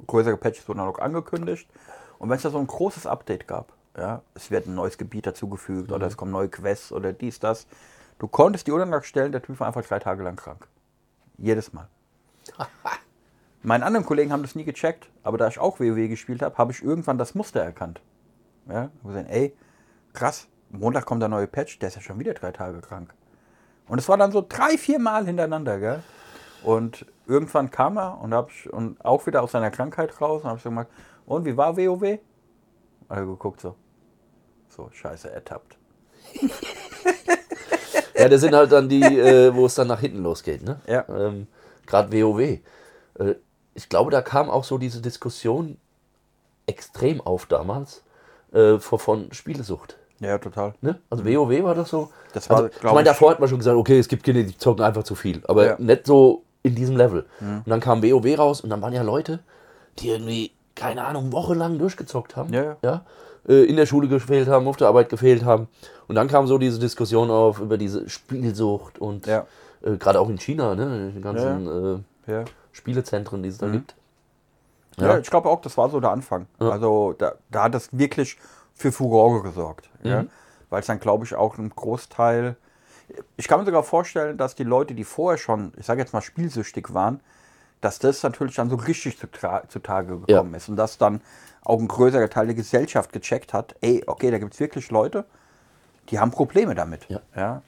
größere Patches wurden dann auch angekündigt. Und wenn es da so ein großes Update gab, ja, es wird ein neues Gebiet dazugefügt oder es kommen neue Quests oder dies, das, du konntest die Uhr stellen, der Typ war einfach drei Tage lang krank. Jedes Mal. Meine anderen Kollegen haben das nie gecheckt, aber da ich auch WoW gespielt habe, habe ich irgendwann das Muster erkannt. Ja, und gesehen, ey, krass, Montag kommt der neue Patch, der ist ja schon wieder drei Tage krank. Und es war dann so drei, vier Mal hintereinander, gell? Und irgendwann kam er und hab ich und auch wieder aus seiner Krankheit raus und habe ich so gemacht, und wie war WoW? Hat geguckt so, so scheiße ertappt. Ja, das sind halt dann die, äh, wo es dann nach hinten losgeht. Ne? Ja. Ähm, Gerade WoW. Äh, ich glaube, da kam auch so diese Diskussion extrem auf damals äh, von, Spielesucht. Ja, total. Ne? Also WoW war das so. Mhm. Das war, also, ich meine, davor hat man schon gesagt, okay, es gibt Kinder, die zocken einfach zu viel. Aber Ja. Mhm. nicht so in diesem Level. Und dann kam WoW raus und dann waren ja Leute, die irgendwie, keine Ahnung, wochenlang durchgezockt haben. Ja, ja. äh, in der Schule gefehlt haben, auf der Arbeit gefehlt haben. Und dann kam so diese Diskussion auf über diese Spielsucht und Ja. äh, gerade auch in China, ne? Die ganzen Äh, Ja. Spielezentren, die es da gibt. Ja, Ja. ich glaube auch, das war so der Anfang. Also da, da hat das wirklich für Furore gesorgt. Ja? Mhm. Weil es dann, glaube ich, auch ein Großteil. Ich kann mir sogar vorstellen, dass die Leute, die vorher schon, ich sage jetzt mal, spielsüchtig waren, dass das natürlich dann so richtig zutage Ja. gekommen ist. Und dass dann auch ein größerer Teil der Gesellschaft gecheckt hat, ey, okay, da gibt es wirklich Leute, die haben Probleme damit. Ja. Ja?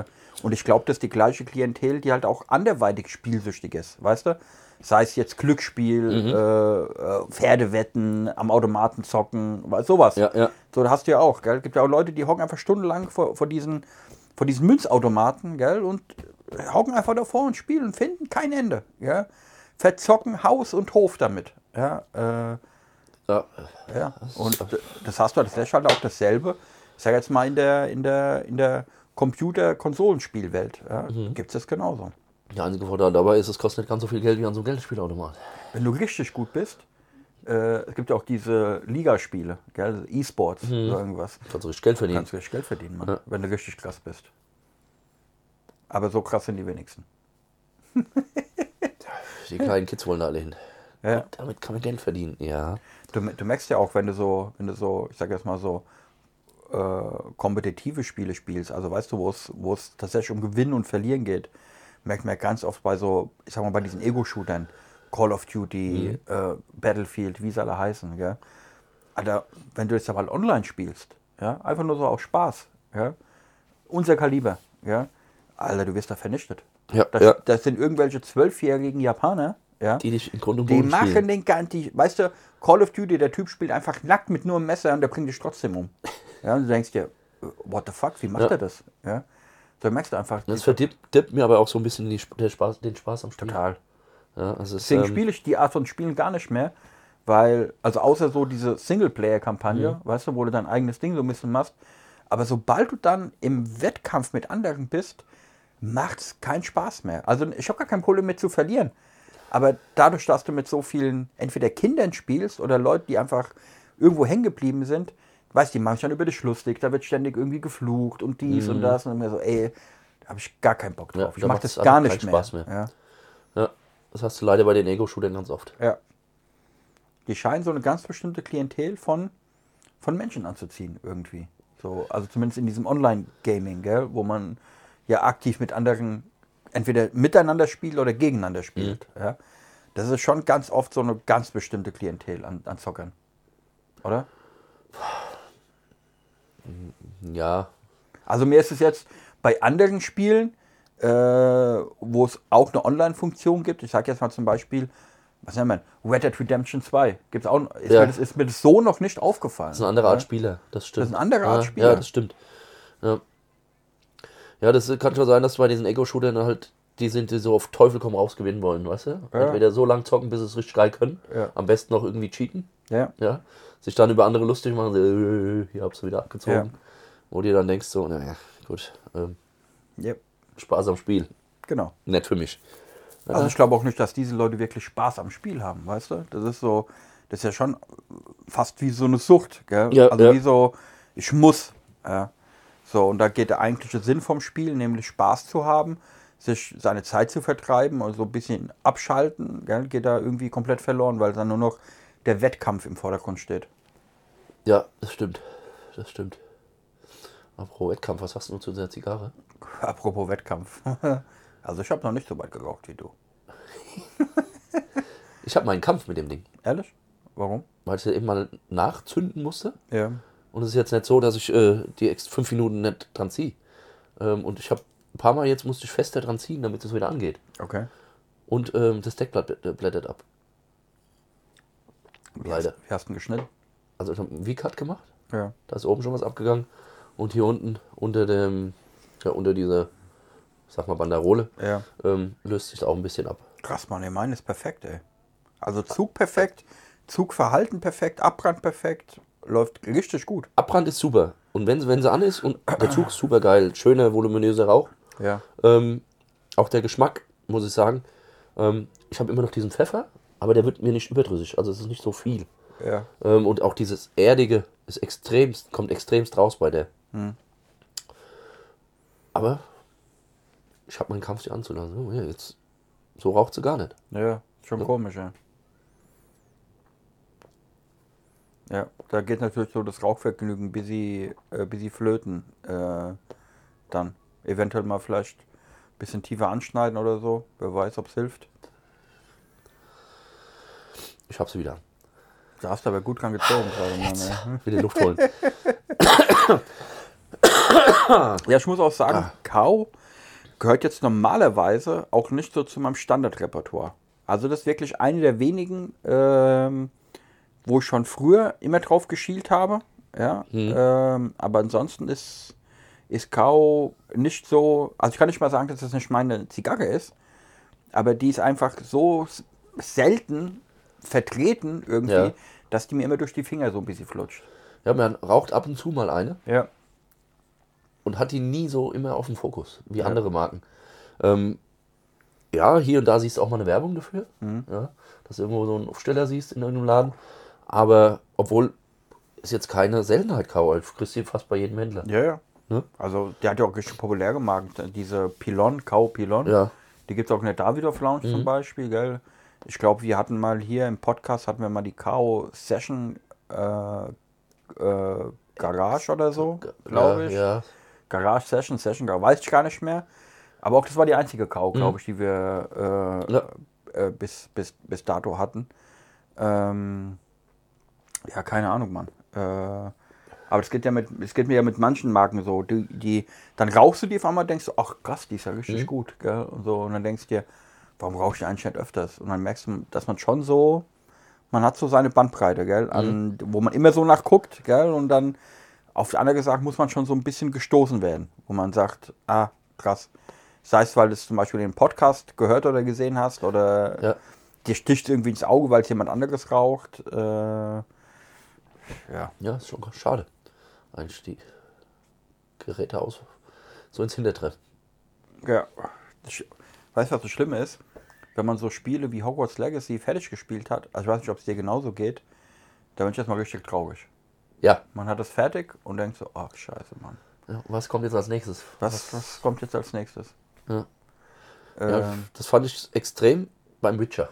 Äh, und ich glaube, das ist die gleiche Klientel, die halt auch anderweitig spielsüchtig ist, weißt du? Sei es jetzt Glücksspiel, Mhm. äh, äh, Pferdewetten, am Automaten zocken, sowas. Ja, ja. So, da hast du ja auch, gell? Gibt ja auch Leute, die hocken einfach stundenlang vor, vor, diesen, vor diesen Münzautomaten, gell? Und hocken einfach davor und spielen finden kein Ende, gell? Verzocken Haus und Hof damit, ja? Äh, Ja. ja, und das hast du, das ist halt auch dasselbe. Ich sag jetzt mal in der, in der, in der Computer-Konsolenspielwelt. Ja, Mhm. Gibt es das genauso. Der einzige Vorteil dabei ist, es kostet nicht ganz so viel Geld wie an so einem Geldspielautomat. Wenn du richtig gut bist, äh, es gibt ja auch diese Ligaspiele, gell, E-Sports oder irgendwas. Kannst du richtig Geld Du verdienen. kannst richtig Geld verdienen, Mann, Ja. wenn du richtig krass bist. Aber so krass sind die wenigsten. Die kleinen Kids wollen da alle hin. Ja. Damit kann man Geld verdienen. Ja. Du, du merkst ja auch, wenn du so, wenn du so, ich sag jetzt mal so, äh, kompetitive Spiele spielst, also weißt du, wo es, wo es tatsächlich um Gewinnen und Verlieren geht, merkt man ja ganz oft bei so, ich sag mal, bei diesen Ego-Shootern, Call of Duty, äh, Battlefield, wie sie alle heißen, gell? Alter, wenn du jetzt ja mal online spielst, ja, einfach nur so aus Spaß, ja, unser Kaliber, ja, Alter, du wirst da vernichtet. Ja, Das, ja. das sind irgendwelche zwölfjährigen Japaner, ja, Die dich im Grund und die machen spielen. den ganzen, weißt du, Call of Duty, der Typ spielt einfach nackt mit nur einem Messer und der bringt dich trotzdem um. Ja, und du denkst dir, what the fuck, wie macht Ja. er das? Ja, so merkst du einfach, Das verdirbt dirbt mir aber auch so ein bisschen die, der Spaß, den Spaß am Spiel. total. Ja, also es, Deswegen ähm, spiele ich die Art von Spielen gar nicht mehr, weil, also außer so diese Singleplayer-Kampagne, Mhm. weißt du, wo du dein eigenes Ding so ein bisschen machst, aber sobald du dann im Wettkampf mit anderen bist, macht es keinen Spaß mehr. Also ich habe gar kein Problem mit zu verlieren. Aber dadurch, dass du mit so vielen entweder Kindern spielst oder Leuten, die einfach irgendwo hängen geblieben sind, weißt du, die machen sich dann über dich lustig, da wird ständig irgendwie geflucht und dies und das und mir so, ey, da habe ich gar keinen Bock drauf. Mhm. Ja, ich da mache das gar nicht mehr. Spaß mehr. Ja. ja, das hast du leider bei den Ego-Shootern ganz oft. Ja. Die scheinen so eine ganz bestimmte Klientel von, von Menschen anzuziehen, irgendwie. So, also zumindest in diesem Online-Gaming, gell, wo man ja aktiv mit anderen entweder miteinander spielt oder gegeneinander spielt. Mhm. Ja? Das ist schon ganz oft so eine ganz bestimmte Klientel an, an Zockern. Oder? Ja, Also mir ist es jetzt bei anderen Spielen, äh, wo es auch eine Online-Funktion gibt, ich sage jetzt mal zum Beispiel, was nennt man, Red Dead Redemption 2, gibt's auch, ist, Ja. mir das, ist mir das so noch nicht aufgefallen. Das ist eine andere Art Ja? Spieler, das stimmt. Das ist eine andere Art ja, Spieler. Ja, das stimmt. Ja, ja das kann schon sein, dass bei diesen Ego-Shootern halt, die sind, die so auf Teufel komm raus gewinnen wollen, weißt du? Ja. Entweder so lang zocken, bis sie es richtig geil können. Ja. Am besten noch irgendwie cheaten. Ja, Ja. Sich dann über andere lustig machen, so, äh, hier hab's du wieder abgezogen. Wo du dann denkst, so, naja, gut, ähm, ja, Spaß am Spiel. genau. Nett für mich. Also ich glaube auch nicht, dass diese Leute wirklich Spaß am Spiel haben, weißt du? Das ist so, das ist ja schon fast wie so eine Sucht, gell? Ja, also wie so, ich muss. Ja. So, und da geht der eigentliche Sinn vom Spiel, nämlich Spaß zu haben, sich seine Zeit zu vertreiben und so ein bisschen abschalten, gell? geht da irgendwie komplett verloren, weil dann nur noch der Wettkampf im Vordergrund steht. Ja, das stimmt. Das stimmt. Apropos Wettkampf, was hast du zu der Zigarre? Apropos Wettkampf. Also ich habe noch nicht so weit geraucht wie du. Ich habe meinen Kampf mit dem Ding, Ehrlich? Warum? weil ich ja eben mal nachzünden musste. Ja. Und es ist jetzt nicht so, dass ich äh, die fünf Minuten nicht dran ziehe. Ähm, und ich habe ein paar Mal jetzt musste ich fester dran ziehen, damit es wieder angeht. Okay. Und ähm, das Deckblatt bl- blättert ab. Leider. Wie hast du ihn geschnitten? Also ich habe einen V-Cut gemacht. Ja. Da ist oben schon was abgegangen. Und hier unten unter dem, ja, unter dieser, sag mal, Banderole, Ja. ähm, löst sich auch ein bisschen ab. Krass, Mann, der meine ist perfekt, ey. Also Zug perfekt, Zugverhalten perfekt, Abbrand perfekt, läuft richtig gut. Abbrand ist super. Und wenn, wenn sie an ist und der Zug ist super geil, schöner, voluminöser Rauch. Ja. Ähm, auch der Geschmack, muss ich sagen. Ähm, ich habe immer noch diesen Pfeffer, aber der wird mir nicht überdrüssig. Also es ist nicht so viel. Ja. Ähm, und auch dieses Erdige ist extremst, kommt extremst raus bei der. Aber ich habe meinen Kampf dir anzulassen. Oh, ja, jetzt, so raucht sie gar nicht. Ja, schon komisch, ja. Ja, da geht natürlich so das Rauchvergnügen bis sie, äh, bis sie flöten. Äh, dann eventuell mal vielleicht ein bisschen tiefer anschneiden oder so. Wer weiß, ob es hilft. Ich habe sie wieder. Da hast du aber gut dran gezogen gerade. Mann, ey. Wieder Luft holen. Ja, ich muss auch sagen, Kau gehört jetzt normalerweise auch nicht so zu meinem Standardrepertoire. Also das ist wirklich eine der wenigen, ähm, wo ich schon früher immer drauf geschielt habe. Ja, ähm, aber ansonsten ist, ist Kau nicht so, also ich kann nicht mal sagen, dass das nicht meine Zigarre ist, aber die ist einfach so selten vertreten irgendwie, Ja. dass die mir immer durch die Finger so ein bisschen flutscht. Ja, man raucht ab und zu mal eine Ja. und hat die nie so immer auf dem Fokus, wie andere Marken. Ähm, ja, hier und da siehst du auch mal eine Werbung dafür. Ja, dass du irgendwo so einen Aufsteller siehst in irgendeinem Laden. Aber obwohl ist jetzt keine Seltenheit du kriegst die fast bei jedem Händler. Ja, ja. Ne? Also, der hat ja auch richtig populär gemacht. Diese Pilon, Kau Pilon. Ja. Mhm. Die gibt es auch in der Davidoff Lounge zum Beispiel, gell? Ich glaube, wir hatten mal hier im Podcast, hatten wir mal die Kau Session äh, äh, Garage oder so, glaube ich. Ja, Garage Session, Session Garage, weiß ich gar nicht mehr. Aber auch das war die einzige Kau, Mhm. glaube ich, die wir äh, Ja. äh, bis, bis, bis dato hatten. Ähm, ja, keine Ahnung, Mann. Äh, aber es geht ja mit, es geht mir ja mit manchen Marken so, die, die, dann rauchst du die auf einmal, denkst du, ach krass, die ist ja richtig gut, gell? Und so, und dann denkst du dir, warum rauche ich die eigentlich nicht öfters? Und dann merkst du, dass man schon so, man hat so seine Bandbreite, gell? An, Wo man immer so nachguckt, gell? Und dann auf der anderen gesagt muss man schon so ein bisschen gestoßen werden, wo man sagt, ah, krass. Sei es, weil du es zum Beispiel den Podcast gehört oder gesehen hast oder Ja. dir sticht irgendwie ins Auge, weil es jemand anderes raucht. Äh, ja. ja, ist schon schade. Eigentlich die Geräte aus so ins Hintertreffen. ja. Weißt du, was das Schlimme ist? Wenn man so Spiele wie Hogwarts Legacy fertig gespielt hat, also ich weiß nicht, ob es dir genauso geht, da bin ich erstmal richtig traurig. Ja. Man hat das fertig und denkt so, ach scheiße, Mann. ja. Was kommt jetzt als nächstes? Was, was kommt jetzt als nächstes? Ja. Ja, Ähm, das fand ich extrem beim Witcher.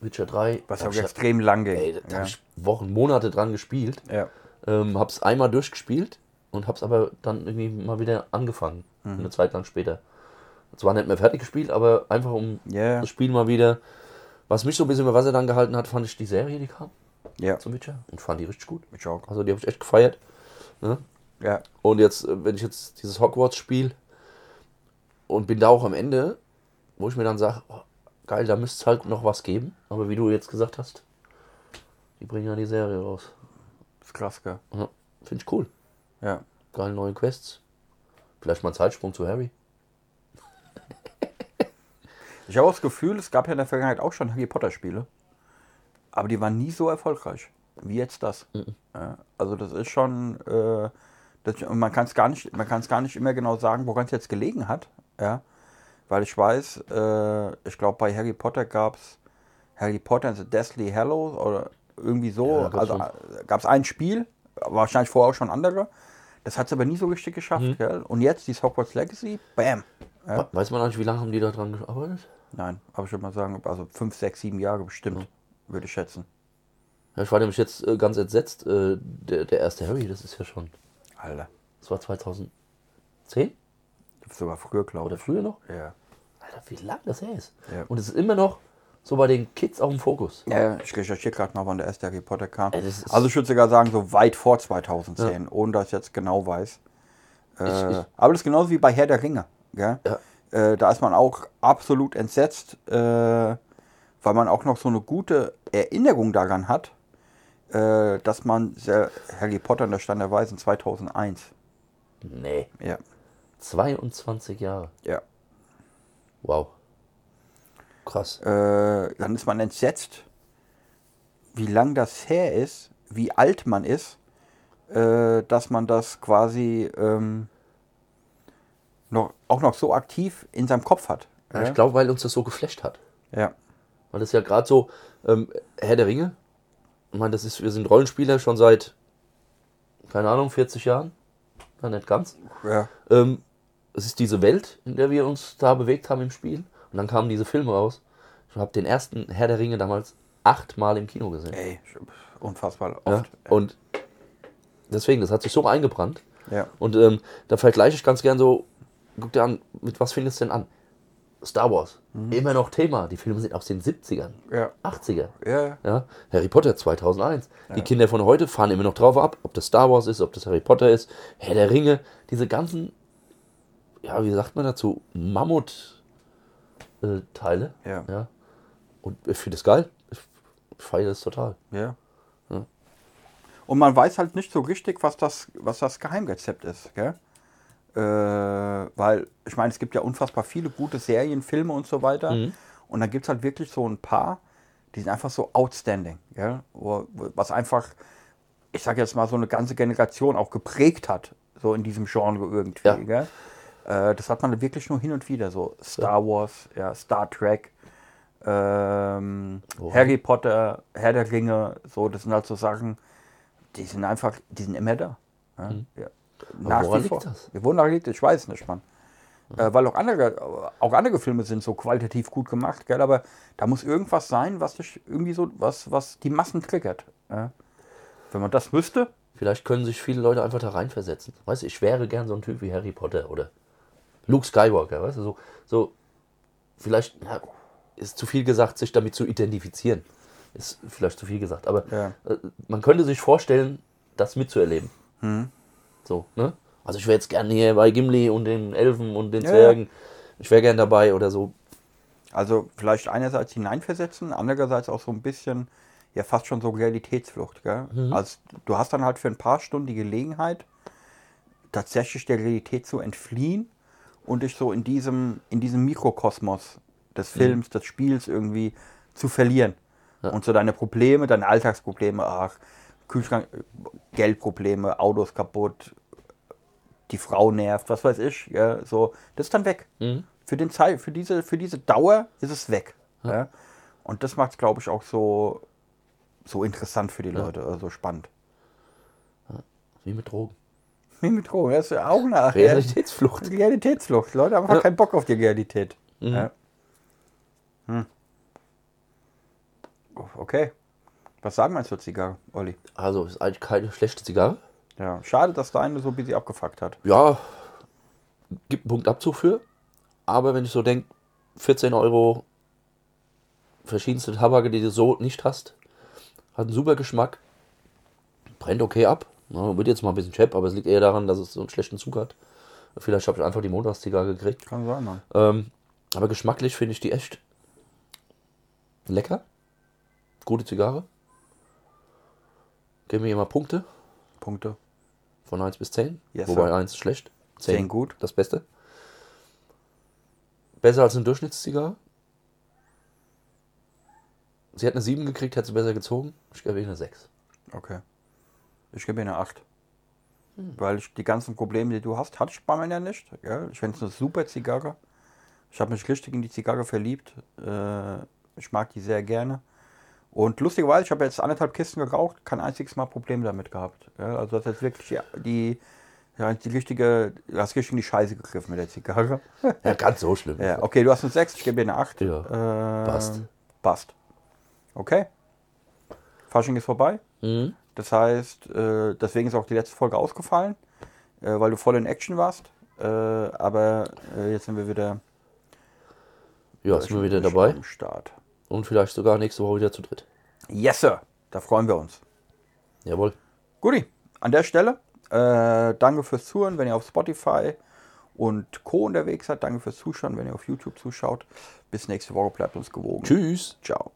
Witcher 3. Mhm. was auch extrem lang ging. Ey, da ja. habe ich Wochen, Monate dran gespielt. ja. Ähm, hab's einmal durchgespielt und hab's aber dann irgendwie mal wieder angefangen. Mhm. Eine Zeit lang später. Zwar nicht mehr fertig gespielt, aber einfach um Ja. das Spiel mal wieder. Was mich so ein bisschen über Wasser dann gehalten hat, fand ich die Serie, die kam Ja. zum Witcher. Und fand die richtig gut. Ich auch. Also die habe ich echt gefeiert. Ne? Ja. Und jetzt, äh, wenn ich jetzt dieses Hogwarts spiele und bin da auch am Ende, wo ich mir dann sage, oh, geil, da müsste es halt noch was geben. Aber wie du jetzt gesagt hast, die bringen ja die Serie raus. Ist krass, gell? Ja, Finde ich cool. Ja. Geile neue Quests. Vielleicht mal Zeitsprung zu Harry. Ich habe auch das Gefühl, es gab ja in der Vergangenheit auch schon Harry Potter Spiele. Aber die waren nie so erfolgreich wie jetzt das. Ja, also das ist schon, äh, das, man kann es gar nicht, man kann es gar nicht immer genau sagen, woran es jetzt gelegen hat. Ja, weil ich weiß, äh, ich glaube bei Harry Potter gab es Harry Potter and the Deathly Hallows oder irgendwie so. Ja, gab's also schon. gab es ein Spiel, wahrscheinlich vorher auch schon andere. Das hat es aber nie so richtig geschafft. Gell? Und jetzt die Hogwarts Legacy, bam. Ja. We- Weiß man eigentlich, wie lange haben die da dran gearbeitet? Nein, aber ich würde mal sagen, also fünf, sechs, sieben Jahre bestimmt, würde ich schätzen. Ja, ich war nämlich jetzt äh, ganz entsetzt. Äh, der, der erste Harry, das ist ja schon. Alter, Das war 2010 das sogar früher, glaube oder ich. früher noch. Ja. Alter, wie lang das her ist. Ja. Und es ist immer noch so bei den Kids auf dem Fokus. ja, ich recherchiere gerade noch, wann der erste Harry Potter kam. Ey, also ich würde sogar sagen, so weit vor 2010, ohne dass ich jetzt genau weiß. Äh, Ich- ich- aber das ist genauso wie bei Herr der Ringe. Gell? Ja. Äh, da ist man auch absolut entsetzt, äh, weil man auch noch so eine gute Erinnerung daran hat, äh, dass man sehr, Harry Potter und der Stein der Weisen 2001. Nee, Ja, 22 Jahre. ja. Wow. Krass. äh, dann ist man entsetzt, wie lang das her ist, wie alt man ist, äh, dass man das quasi ähm, noch, auch noch so aktiv in seinem Kopf hat. Ja, ich glaube, weil uns das so geflasht hat. Ja, Weil das ja gerade so, ähm, Herr der Ringe, ich meine, das ist, wir sind Rollenspieler schon seit, keine Ahnung, 40 Jahren. Ja, nicht ganz. ja, Ähm, es ist diese Welt, in der wir uns da bewegt haben im Spiel. Und dann kamen diese Filme raus. Ich habe den ersten Herr der Ringe damals achtmal im Kino gesehen. ey, unfassbar Ja? oft. Und deswegen, das hat sich so eingebrannt. Ja, Und ähm, da vergleiche ich ganz gern so, guck dir an, mit was findest du denn an? Star Wars. Immer noch Thema. Die Filme sind aus den 70ern, ja, 80er. ja, Ja, Harry Potter 2001. Die Kinder von heute fahren immer noch drauf ab, ob das Star Wars ist, ob das Harry Potter ist, Herr der Ringe, diese ganzen, ja, wie sagt man dazu, Mammut-Teile. Ja. ja. Und ich finde es geil. Ich feiere es total. ja. Ja. Und man weiß halt nicht so richtig, was das, was das Geheimrezept ist, gell? Äh, weil, ich meine, es gibt ja unfassbar viele gute Serien, Filme und so weiter. Mhm. Und dann gibt es halt wirklich so ein paar, die sind einfach so outstanding, gell? Was einfach, ich sage jetzt mal, so eine ganze Generation auch geprägt hat, so in diesem Genre irgendwie, Ja. Äh, das hat man wirklich nur hin und wieder, so Star Wars, ja, Star Trek, ähm, Oha. Harry Potter, Herr der Ringe, so, das sind halt so Sachen, die sind einfach, die sind immer da. Ja, ja. Nach Mhm. woran liegt vor. das? Ja, Woran liegt das? Ich weiß nicht, Mann. Äh, weil auch andere, auch andere Filme sind so qualitativ gut gemacht, gell? aber da muss irgendwas sein, was dich irgendwie so, was, was die Massen triggert. Ja? Wenn man das wüsste, Vielleicht können sich viele Leute einfach da reinversetzen. Weißt du, ich wäre gern so ein Typ wie Harry Potter oder Luke Skywalker, weißt du, so, so vielleicht ja, ist zu viel gesagt, sich damit zu identifizieren. Ist vielleicht zu viel gesagt, aber Ja. äh, man könnte sich vorstellen, das mitzuerleben. So, ne? Also ich wäre jetzt gerne hier bei Gimli und den Elfen und den Ja, Zwergen. Ich wäre gern dabei oder so. also vielleicht einerseits hineinversetzen, andererseits auch so ein bisschen, ja fast schon so Realitätsflucht. Gell? Also du hast dann halt für ein paar Stunden die Gelegenheit, tatsächlich der Realität zu entfliehen und dich so in diesem, in diesem Mikrokosmos des Films, des Spiels irgendwie zu verlieren. Und so deine Probleme, deine Alltagsprobleme, ach, Kühlschrank, Geldprobleme, Autos kaputt, die Frau nervt, was weiß ich, ja, so, das ist dann weg. Für, den Zeit, für, diese, für diese Dauer ist es weg. Ja. Und das macht es, glaube ich, auch so, so interessant für die Leute, also so spannend. Wie mit Drogen. Wie mit Drogen, das ist ja auch eine Realitätsflucht. Realitätsflucht. Leute haben einfach Ja. keinen Bock auf die Realität. Ja. Hm. Oh, Okay. Was sagen wir zur Zigarre, Olli? Also ist eigentlich keine schlechte Zigarre. Ja, schade, dass deine so ein bisschen abgefuckt hat. Ja, gibt einen Punkt Abzug für. Aber wenn ich so denke, 14 Euro verschiedenste Tabake, die du so nicht hast, hat einen super Geschmack, brennt okay ab. Ja, wird jetzt mal ein bisschen chap, aber es liegt eher daran, dass es so einen schlechten Zug hat. Vielleicht habe ich einfach die Montagszigarre gekriegt. Kann sein, Mann. Ähm, aber geschmacklich finde ich die echt lecker. Gute Zigarre. Geben wir hier mal Punkte Punkte. von 1 bis 10. Yes, wobei sir. 1 ist schlecht. 10 gut. Das Beste. Besser als eine Durchschnittszigarre. Sie hat eine 7 gekriegt, hat sie besser gezogen. Ich gebe ihr eine 6. Okay. Ich gebe ihr eine 8. Weil ich die ganzen Probleme, die du hast, hatte ich bei mir ja nicht. Ja, ich finde es eine super Zigarre. Ich habe mich richtig in die Zigarre verliebt. Äh, ich mag die sehr gerne. Und lustigerweise, ich habe jetzt anderthalb Kisten geraucht, kein einziges Mal Probleme damit gehabt. Ja, also das ist wirklich die, die, ja, die richtige, du hast richtig in die Scheiße gegriffen mit der Zigarre. Ja, ganz so schlimm. Ja, okay, du hast eine 6, ich gebe dir eine 8. Ja, äh, passt. Passt. Okay. Fasching ist vorbei. Mhm. Das heißt, äh, deswegen ist auch die letzte Folge ausgefallen, äh, weil du voll in Action warst. Äh, aber äh, jetzt sind wir wieder, Ja, sind wir wieder dabei. am Start. Und vielleicht sogar nächste Woche wieder zu dritt. Yes, Sir. Da freuen wir uns. Jawohl. Guti, an der Stelle, äh, danke fürs Zuhören, wenn ihr auf Spotify und Co. unterwegs seid. Danke fürs Zuschauen, wenn ihr auf YouTube zuschaut. Bis nächste Woche, bleibt uns gewogen. Tschüss. Ciao.